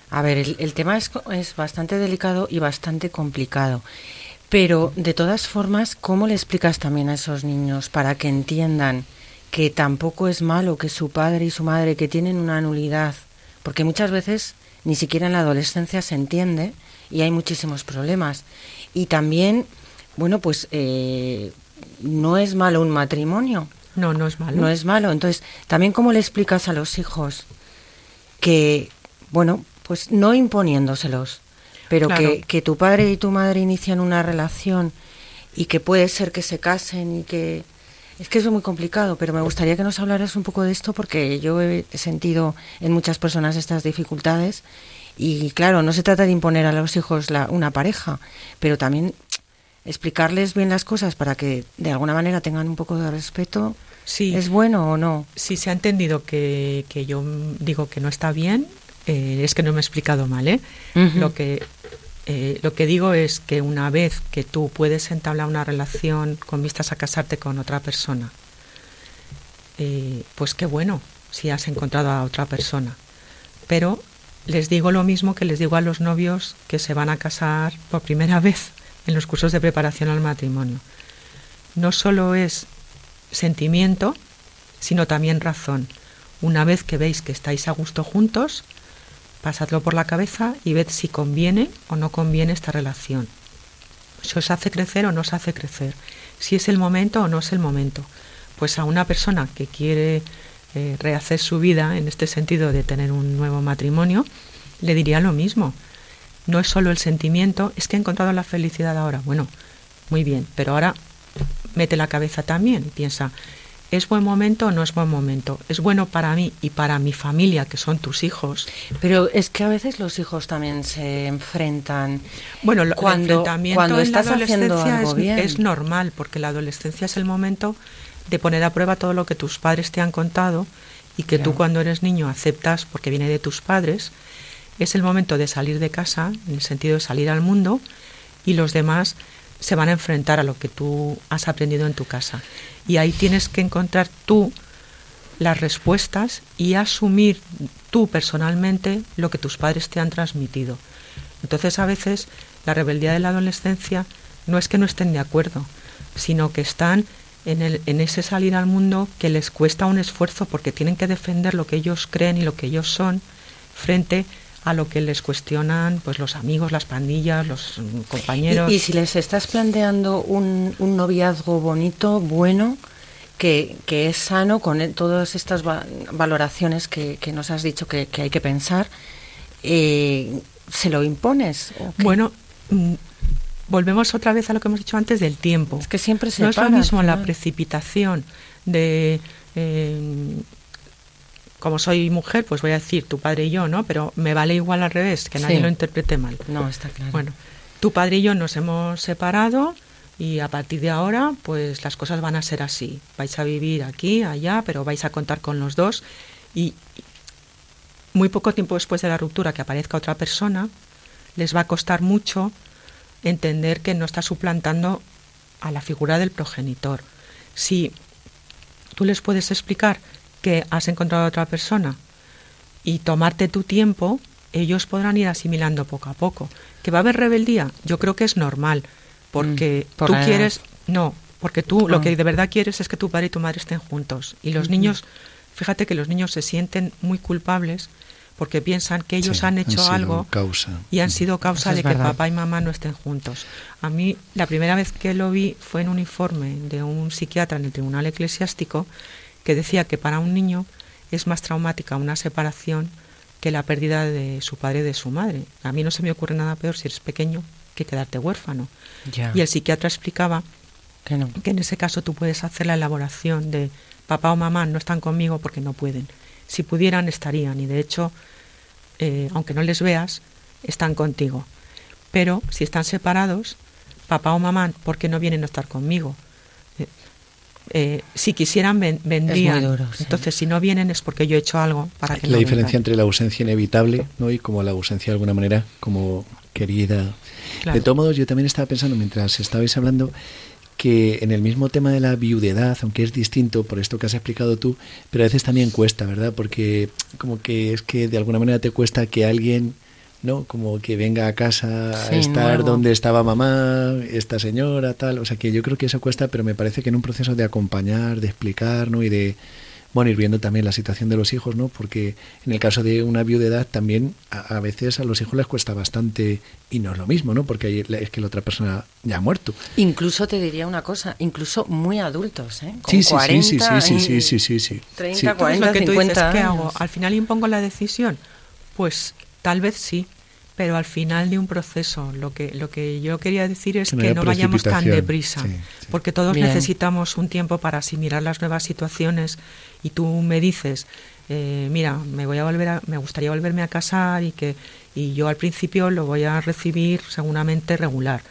A ver, el, el tema es, es bastante delicado y bastante complicado. Pero, de todas formas, ¿cómo le explicas también a esos niños para que entiendan que tampoco es malo que su padre y su madre, que tienen una nulidad, porque muchas veces ni siquiera en la adolescencia se entiende y hay muchísimos problemas. Y también, bueno, pues eh, no es malo un matrimonio, No, no es malo. no es malo. Entonces, también cómo le explicas a los hijos que, bueno, pues no imponiéndoselos, pero Claro. que, que tu padre y tu madre inician una relación y que puede ser que se casen y que... Es que es muy complicado, pero me gustaría que nos hablaras un poco de esto porque yo he sentido en muchas personas estas dificultades y claro, no se trata de imponer a los hijos la, una pareja, pero también explicarles bien las cosas para que de alguna manera tengan un poco de respeto. Sí. ¿Es bueno o no? Si se ha entendido que, que yo digo que no está bien, eh, es que no me he explicado mal. ¿eh? Lo que eh, lo que digo es que una vez que tú puedes entablar una relación con vistas a casarte con otra persona, eh, pues qué bueno si has encontrado a otra persona. Pero les digo lo mismo que les digo a los novios que se van a casar por primera vez en los cursos de preparación al matrimonio. No solo es sentimiento, sino también razón. Una vez que veis que estáis a gusto juntos, pasadlo por la cabeza y ved si conviene o no conviene esta relación. Si os hace crecer o no os hace crecer. Si es el momento o no es el momento. Pues a una persona que quiere eh, rehacer su vida en este sentido de tener un nuevo matrimonio, le diría lo mismo. No es solo el sentimiento, es que he encontrado la felicidad ahora. Bueno, muy bien, pero ahora mete la cabeza también y piensa, ¿es buen momento o no es buen momento? ¿Es bueno para mí y para mi familia, que son tus hijos? Pero es que a veces los hijos también se enfrentan. Bueno, lo- el Cuando- enfrentamiento cuando en la estás haciendo adolescencia algo es, bien. es normal, porque la adolescencia es el momento de poner a prueba todo lo que tus padres te han contado y que tú cuando eres niño aceptas porque viene de tus padres. Es el momento de salir de casa, en el sentido de salir al mundo, y los demás se van a enfrentar a lo que tú has aprendido en tu casa. Y ahí tienes que encontrar tú las respuestas y asumir tú personalmente lo que tus padres te han transmitido. Entonces a veces la rebeldía de la adolescencia no es que no estén de acuerdo, sino que están en, el, en ese salir al mundo que les cuesta un esfuerzo porque tienen que defender lo que ellos creen y lo que ellos son frente a lo que les cuestionan pues los amigos, las pandillas, los mm, compañeros. Y, y si les estás planteando un, un noviazgo bonito, bueno, que, que es sano con e- todas estas va- valoraciones que, que nos has dicho que, que hay que pensar, eh, ¿se lo impones? Bueno, mm, volvemos otra vez a lo que hemos dicho antes del tiempo. es que siempre se no es lo mismo la precipitación de eh, como soy mujer pues voy a decir tu padre y yo no pero me vale igual al revés que nadie Sí. lo interprete mal No, está claro. bueno tu padre y yo nos hemos separado y a partir de ahora pues las cosas van a ser así vais a vivir aquí allá pero vais a contar con los dos y muy poco tiempo después de la ruptura que aparezca otra persona les va a costar mucho entender que no está suplantando a la figura del progenitor. Si tú les puedes explicar que has encontrado a otra persona y tomarte tu tiempo, ellos podrán ir asimilando poco a poco. Que va a haber rebeldía, yo creo que es normal, porque Mm, por tú quieres, no, porque tú Ah. lo que de verdad quieres es que tu padre y tu madre estén juntos. Y los niños, fíjate que los niños se sienten muy culpables porque piensan que ellos Sí, han hecho algo causa. y han sido causa es de que papá y mamá no estén juntos. A mí la primera vez que lo vi fue en un informe de un psiquiatra en el Tribunal Eclesiástico que decía que para un niño es más traumática una separación que la pérdida de su padre y de su madre. A mí no se me ocurre nada peor si eres pequeño que quedarte huérfano. Y el psiquiatra explicaba que no. que en ese caso tú puedes hacer la elaboración de papá o mamá no están conmigo porque no pueden. Si pudieran, estarían. Y de hecho, eh, aunque no les veas, están contigo. Pero si están separados, papá o mamá, ¿por qué no vienen a estar conmigo? Eh, si quisieran, ven- vendrían. duro, sí. Entonces, si no vienen es porque yo he hecho algo para que la no diferencia vengan. entre la ausencia inevitable ¿no? y como la ausencia de alguna manera como querida. Claro. De todos modos, yo también estaba pensando mientras estabais hablando que en el mismo tema de la viudedad, aunque es distinto por esto que has explicado tú, pero a veces también cuesta, ¿verdad? Porque como que es que de alguna manera te cuesta que alguien, ¿no? Como que venga a casa a estar nuevo. donde estaba mamá, esta señora, tal. O sea que yo creo que eso cuesta, pero me parece que en un proceso de acompañar, de explicar, ¿no? Y de, bueno, ir viendo también la situación de los hijos, ¿no? Porque en el caso de una viudedad también a, a veces a los hijos les cuesta bastante y no es lo mismo, ¿no? Porque ahí es que la otra persona ya ha muerto. Incluso te diría una cosa, incluso muy adultos, ¿eh? Con Sí, sí, sí, 40 sí, sí, sí, sí, sí, sí, sí. 30, Sí. Entonces, 40, lo que tú 50 dices, ¿qué años. hago? ¿Al final impongo la decisión? Pues tal vez sí, pero al final de un proceso. Lo que, lo que yo quería decir es Que no que haya no vayamos tan deprisa, Sí, sí. porque todos Bien. necesitamos un tiempo para asimilar las nuevas situaciones y tú me dices, eh, mira, me voy a volver a, me gustaría volverme a casar y que y yo al principio lo voy a recibir seguramente regular.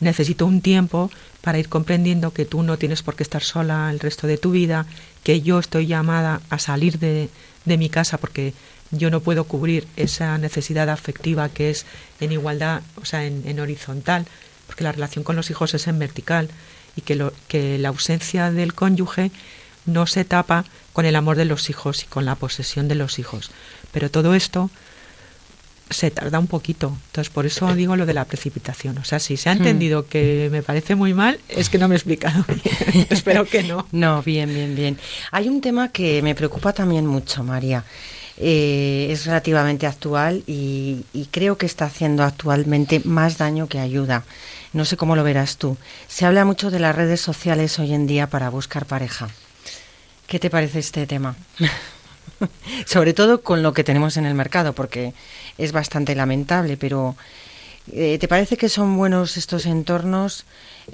Necesito un tiempo para ir comprendiendo que tú no tienes por qué estar sola el resto de tu vida, que yo estoy llamada a salir de, de mi casa porque yo no puedo cubrir esa necesidad afectiva que es en igualdad, o sea, en, en horizontal, porque la relación con los hijos es en vertical y que, lo, que la ausencia del cónyuge no se tapa con el amor de los hijos y con la posesión de los hijos. Pero todo esto se tarda un poquito. Entonces, por eso digo lo de la precipitación. O sea, si se ha entendido que me parece muy mal, es que no me he explicado bien. Espero que no. No, bien, bien, bien. Hay un tema que me preocupa también mucho, María. Eh, es relativamente actual y, y creo que está haciendo actualmente más daño que ayuda. No sé cómo lo verás tú. Se habla mucho de las redes sociales hoy en día para buscar pareja. ¿Qué te parece este tema? Sobre todo con lo que tenemos en el mercado, porque es bastante lamentable, pero eh, ¿te parece que son buenos estos entornos?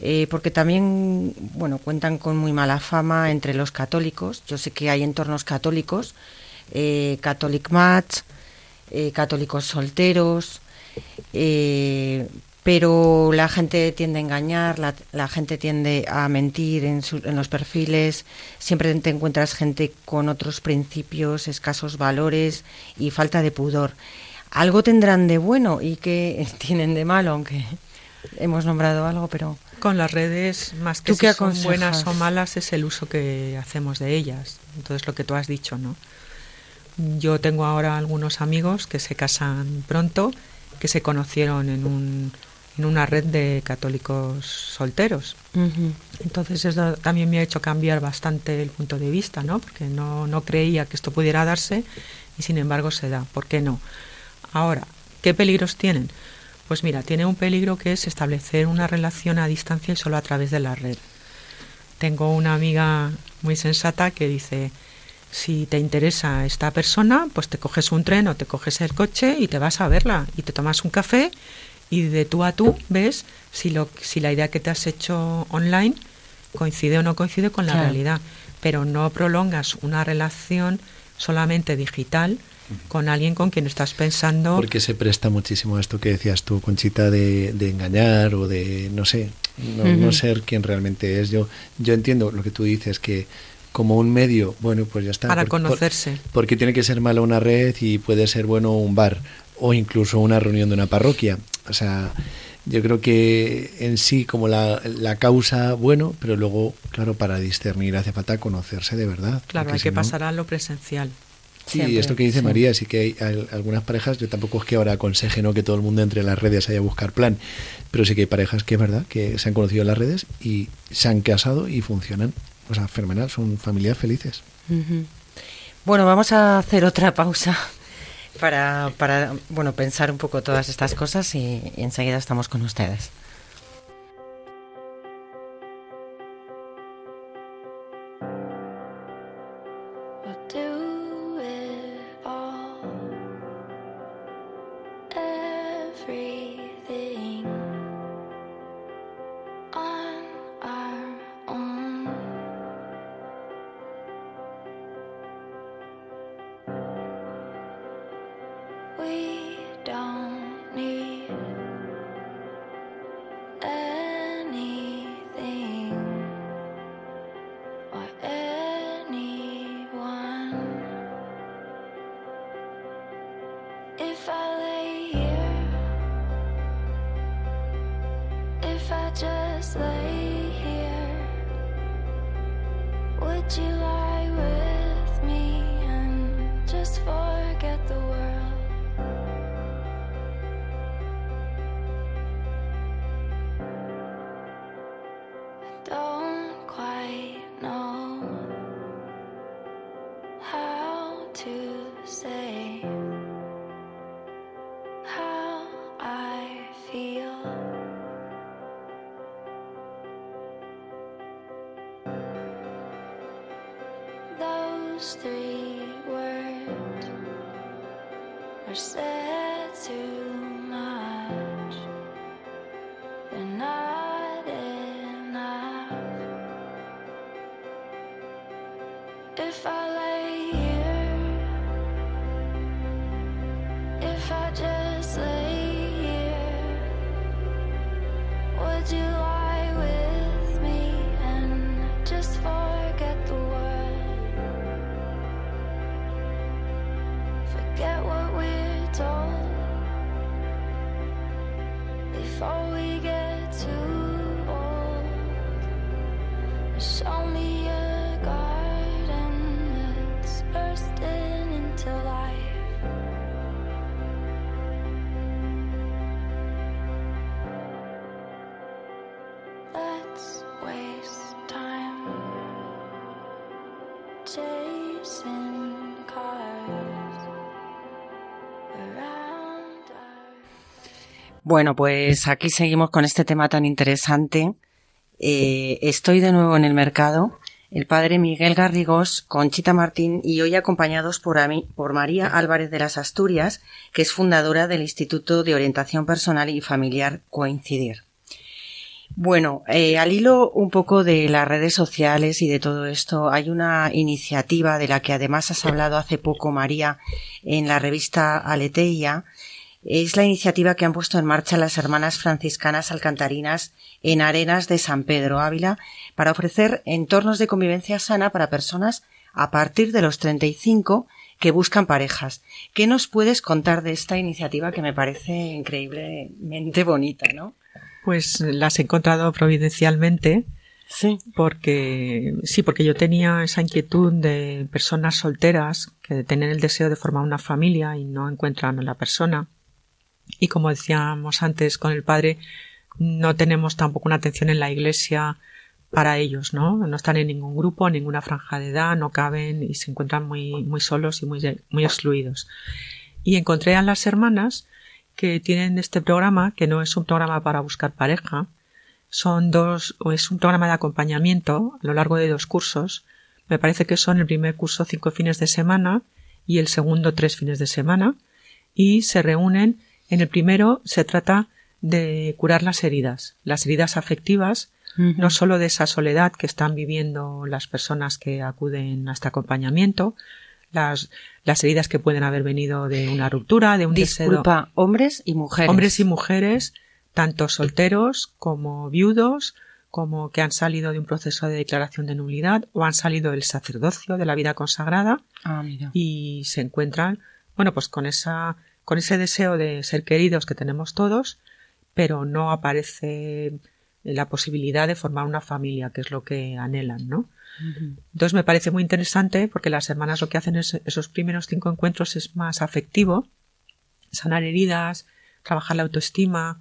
Eh, porque también, bueno, cuentan con muy mala fama entre los católicos. Yo sé que hay entornos católicos, eh, Catholic Match, eh, católicos solteros, eh, pero la gente tiende a engañar, la, la gente tiende a mentir en, su- en los perfiles, siempre te encuentras gente con otros principios, escasos valores y falta de pudor. Algo tendrán de bueno y que tienen de malo, aunque hemos nombrado algo, pero Con las redes, más que ¿Tú qué si son buenas o malas, es el uso que hacemos de ellas. Entonces, lo que tú has dicho, ¿no? Yo tengo ahora algunos amigos que se casan pronto, que se conocieron en un, en una red de católicos solteros. Entonces eso también me ha hecho cambiar bastante el punto de vista, ¿no? Porque no, no creía que esto pudiera darse y sin embargo se da. ¿Por qué no? Ahora, ¿qué peligros tienen? Pues mira, tiene un peligro que es establecer una relación a distancia y solo a través de la red. Tengo una amiga muy sensata que dice, si te interesa esta persona, pues te coges un tren o te coges el coche y te vas a verla y te tomas un café y de tú a tú ves si, lo, si la idea que te has hecho online coincide o no coincide con la Claro. realidad. Pero no prolongas una relación solamente digital con alguien con quien estás pensando. Porque se presta muchísimo a esto que decías tú, Conchita, de, de engañar o de, no sé, no, no ser quien realmente es. Yo, yo entiendo lo que tú dices, que como un medio, bueno, pues ya está. Para por- conocerse. porque tiene que ser mala una red y puede ser bueno un bar o incluso una reunión de una parroquia. O sea, yo creo que en sí como la, la causa, bueno, pero luego, claro, para discernir hace falta conocerse de verdad. Claro, hay si que no- pasar a lo presencial. Sí, Siempre, esto que dice sí. María, sí que hay al- algunas parejas, yo tampoco es que ahora aconseje ¿no? que todo el mundo entre en las redes ahí a buscar plan, pero sí que hay parejas que es verdad, que se han conocido en las redes y se han casado y funcionan. O sea, fenomenal, son familias felices. Bueno, vamos a hacer otra pausa para, para bueno, pensar un poco todas estas cosas y enseguida estamos con ustedes. Bueno, pues aquí seguimos con este tema tan interesante. Eh, estoy de nuevo en el mercado. El padre Miguel Garrigós, Conchita Martín y hoy acompañados por, por María Álvarez de las Asturias, que es fundadora del Instituto de Orientación Personal y Familiar Coincidir. Bueno, eh, al hilo un poco de las redes sociales y de todo esto, hay una iniciativa de la que además has hablado hace poco, María, en la revista Aleteia. Es la iniciativa que han puesto en marcha las hermanas franciscanas alcantarinas en Arenas de San Pedro Ávila para ofrecer entornos de convivencia sana para personas a partir de los 35 que buscan parejas. ¿Qué nos puedes contar de esta iniciativa que me parece increíblemente bonita, no? Pues las he encontrado providencialmente Sí. porque sí, porque yo tenía esa inquietud de personas solteras que tienen el deseo de formar una familia y no encuentran a la persona. Y como decíamos antes con el padre, no tenemos tampoco una atención en la iglesia para ellos, ¿no? No están en ningún grupo, en ninguna franja de edad, no caben y se encuentran muy, muy solos y muy, muy excluidos. Y encontré a las hermanas que tienen este programa, que no es un programa para buscar pareja, son dos, o es un programa de acompañamiento a lo largo de dos cursos. Me parece que son el primer curso cinco fines de semana y el segundo tres fines de semana. Y se reúnen, en el primero se trata de curar las heridas, las heridas afectivas, no solo de esa soledad que están viviendo las personas que acuden a este acompañamiento, las, las heridas que pueden haber venido de una ruptura, de un Disculpa, hombres y mujeres. Hombres y mujeres, tanto solteros como viudos, como que han salido de un proceso de declaración de nulidad o han salido del sacerdocio, de la vida consagrada Ah, mira. y se encuentran, bueno, pues con esa, con ese deseo de ser queridos que tenemos todos, pero no aparece la posibilidad de formar una familia, que es lo que anhelan, ¿no? Entonces me parece muy interesante porque las hermanas lo que hacen es esos primeros cinco encuentros es más afectivo, sanar heridas, trabajar la autoestima,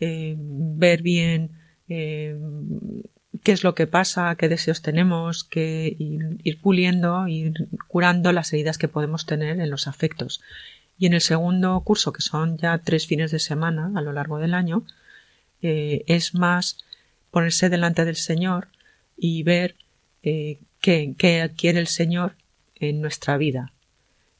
eh, ver bien eh, qué es lo que pasa, qué deseos tenemos, que ir, ir puliendo, ir curando las heridas que podemos tener en los afectos. Y en el segundo curso, que son ya tres fines de semana a lo largo del año, eh, es más ponerse delante del Señor y ver eh, qué, quiere el Señor en nuestra vida.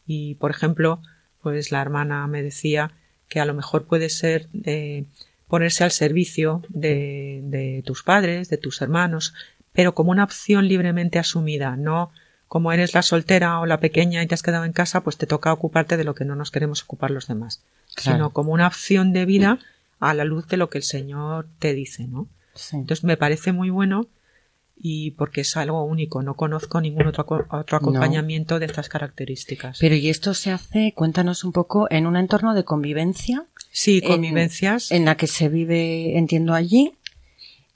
Y, por ejemplo, pues la hermana me decía que a lo mejor puede ser eh, ponerse al servicio de, de tus padres, de tus hermanos, pero como una opción libremente asumida, no como eres la soltera o la pequeña y te has quedado en casa, pues te toca ocuparte de lo que no nos queremos ocupar los demás, Claro. sino como una opción de vida a la luz de lo que el Señor te dice, ¿no? Sí. Entonces me parece muy bueno y porque es algo único, no conozco ningún otro, otro acompañamiento de estas características. Pero ¿y esto se hace, cuéntanos un poco, en un entorno de convivencia? sí, en- convivencias. En, la que se vive, entiendo, allí,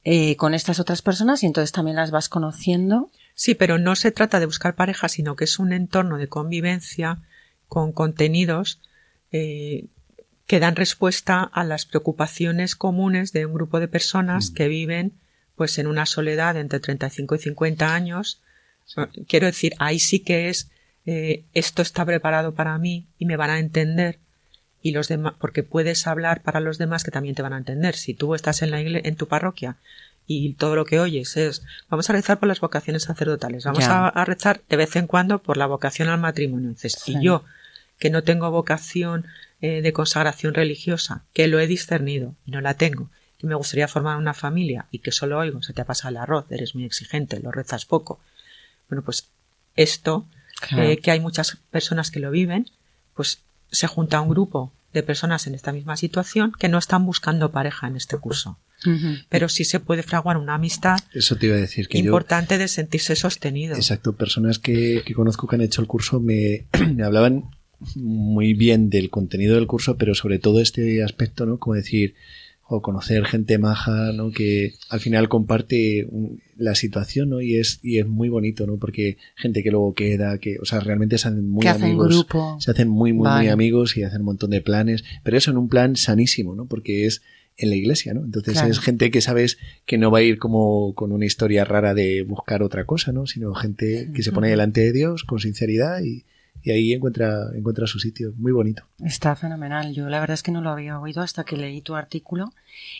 eh, con estas otras personas y entonces también las vas conociendo. Sí, pero no se trata de buscar pareja, sino que es un entorno de convivencia con contenidos eh, que dan respuesta a las preocupaciones comunes de un grupo de personas que viven pues en una soledad entre 35 y 50 años. Quiero decir, ahí sí que es eh, esto está preparado para mí y me van a entender y los demás porque puedes hablar para los demás que también te van a entender. Si tú estás en la en tu parroquia y todo lo que oyes es vamos a rezar por las vocaciones sacerdotales, vamos a, a rezar de vez en cuando por la vocación al matrimonio. Entonces, Sí. y yo que no tengo vocación eh, de consagración religiosa, que lo he discernido y no la tengo, y me gustaría formar una familia y que solo oigo, se te ha pasado el arroz, eres muy exigente, lo rezas poco. Bueno, pues esto, Claro. eh, que hay muchas personas que lo viven, pues se junta un grupo de personas en esta misma situación que no están buscando pareja en este curso. Pero sí se puede fraguar una amistad Eso te iba a decir que yo... importante de sentirse sostenido. Exacto, personas que, que conozco que han hecho el curso me, me hablaban muy bien del contenido del curso, pero sobre todo este aspecto, ¿no? Como decir, o conocer gente maja, ¿no? Que al final comparte la situación, ¿no? Y es, y es muy bonito, ¿no? Porque gente que luego queda, que, o sea, realmente se hacen muy que hacen amigos. grupo. Se hacen muy, muy, muy amigos y hacen un montón de planes, pero eso en un plan sanísimo, ¿no? Porque es en la iglesia, ¿no? Entonces Claro. es gente que sabes que no va a ir como con una historia rara de buscar otra cosa, ¿no? Sino gente que se pone delante de Dios con sinceridad y, y ahí encuentra, encuentra su sitio. Muy bonito. Está fenomenal. Yo la verdad es que no lo había oído hasta que leí tu artículo.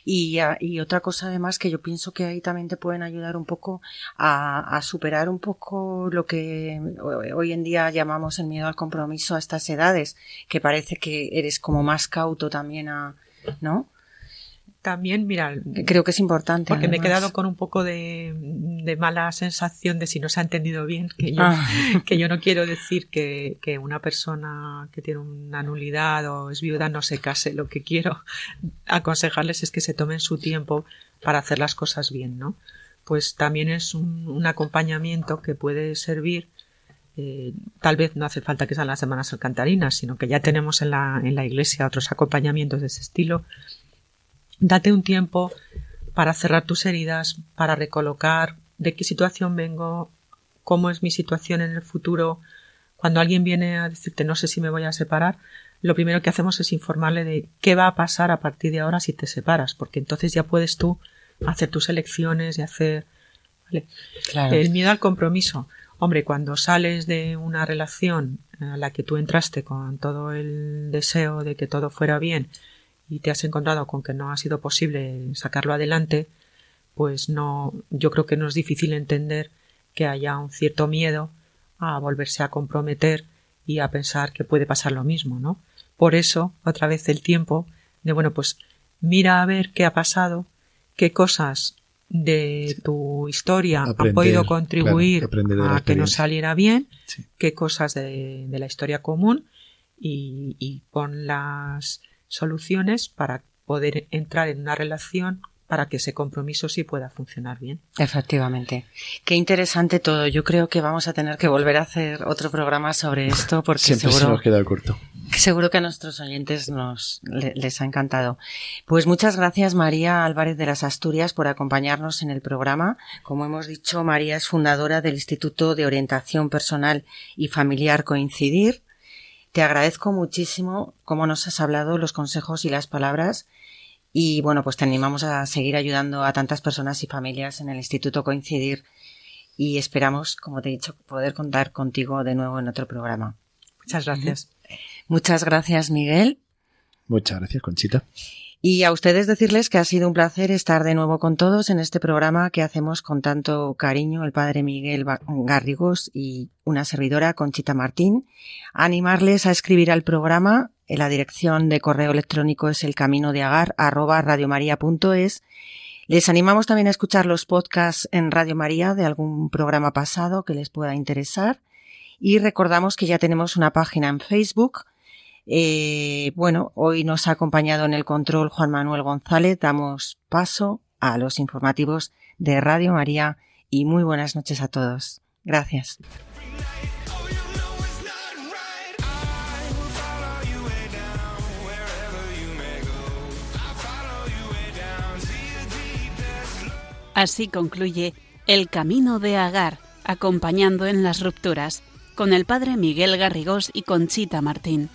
Y, ah, y otra cosa además que yo pienso que ahí también te pueden ayudar un poco a, a superar un poco lo que hoy en día llamamos el miedo al compromiso a estas edades, que parece que eres como más cauto también a, ¿no? También, mira, Creo que es importante. porque me he quedado con un poco de, de mala sensación de si no se ha entendido bien, que yo, Ah. que yo no quiero decir que, que una persona que tiene una nulidad o es viuda no se case. Lo que quiero aconsejarles es que se tomen su tiempo para hacer las cosas bien, ¿no? Pues también es un, un acompañamiento que puede servir. eh, tal vez no hace falta que sean las semanas alcantarinas, sino que ya tenemos en la, en la iglesia otros acompañamientos de ese estilo. Date un tiempo para cerrar tus heridas, para recolocar de qué situación vengo, cómo es mi situación en el futuro. Cuando alguien viene a decirte no sé si me voy a separar, lo primero que hacemos es informarle de qué va a pasar a partir de ahora si te separas, porque entonces ya puedes tú hacer tus elecciones y hacer ¿vale? Claro. el miedo al compromiso. Hombre, cuando sales de una relación a la que tú entraste con todo el deseo de que todo fuera bien y te has encontrado con que no ha sido posible sacarlo adelante, pues no, yo creo que no es difícil entender que haya un cierto miedo a volverse a comprometer y a pensar que puede pasar lo mismo, ¿no? Por eso, otra vez el tiempo de, bueno, pues mira a ver qué ha pasado, qué cosas de tu historia han podido contribuir claro, a que no saliera bien, Sí. qué cosas de, de la historia común y, y pon las soluciones para poder entrar en una relación para que ese compromiso sí pueda funcionar bien. Efectivamente. Qué interesante todo. Yo creo que vamos a tener que volver a hacer otro programa sobre esto porque Siempre se seguro, nos queda corto. seguro que a nuestros oyentes nos le- les ha encantado. Pues muchas gracias María Álvarez de las Asturias por acompañarnos en el programa. Como hemos dicho, María es fundadora del Instituto de Orientación Personal y Familiar Coincidir. Te agradezco muchísimo cómo nos has hablado, los consejos y las palabras. Y bueno, pues te animamos a seguir ayudando a tantas personas y familias en el Instituto Coincidir y esperamos, como te he dicho, poder contar contigo de nuevo en otro programa. Muchas gracias. Muchas gracias, Miguel. Muchas gracias, Conchita. Y a ustedes decirles que ha sido un placer estar de nuevo con todos en este programa que hacemos con tanto cariño el padre Miguel Garrigos y una servidora Conchita Martín. Animarles a escribir al programa. En La dirección de correo electrónico es el camino de arroba radiomaria.es. Les animamos también a escuchar los podcasts en Radio María de algún programa pasado que les pueda interesar. Y recordamos que ya tenemos una página en Facebook eh, bueno, hoy nos ha acompañado en el control Juan Manuel González. Damos paso a los informativos de Radio María y muy buenas noches a todos. Gracias. Así concluye El Camino de Agar, acompañando en las rupturas, con el padre Miguel Garrigós y Conchita Martín.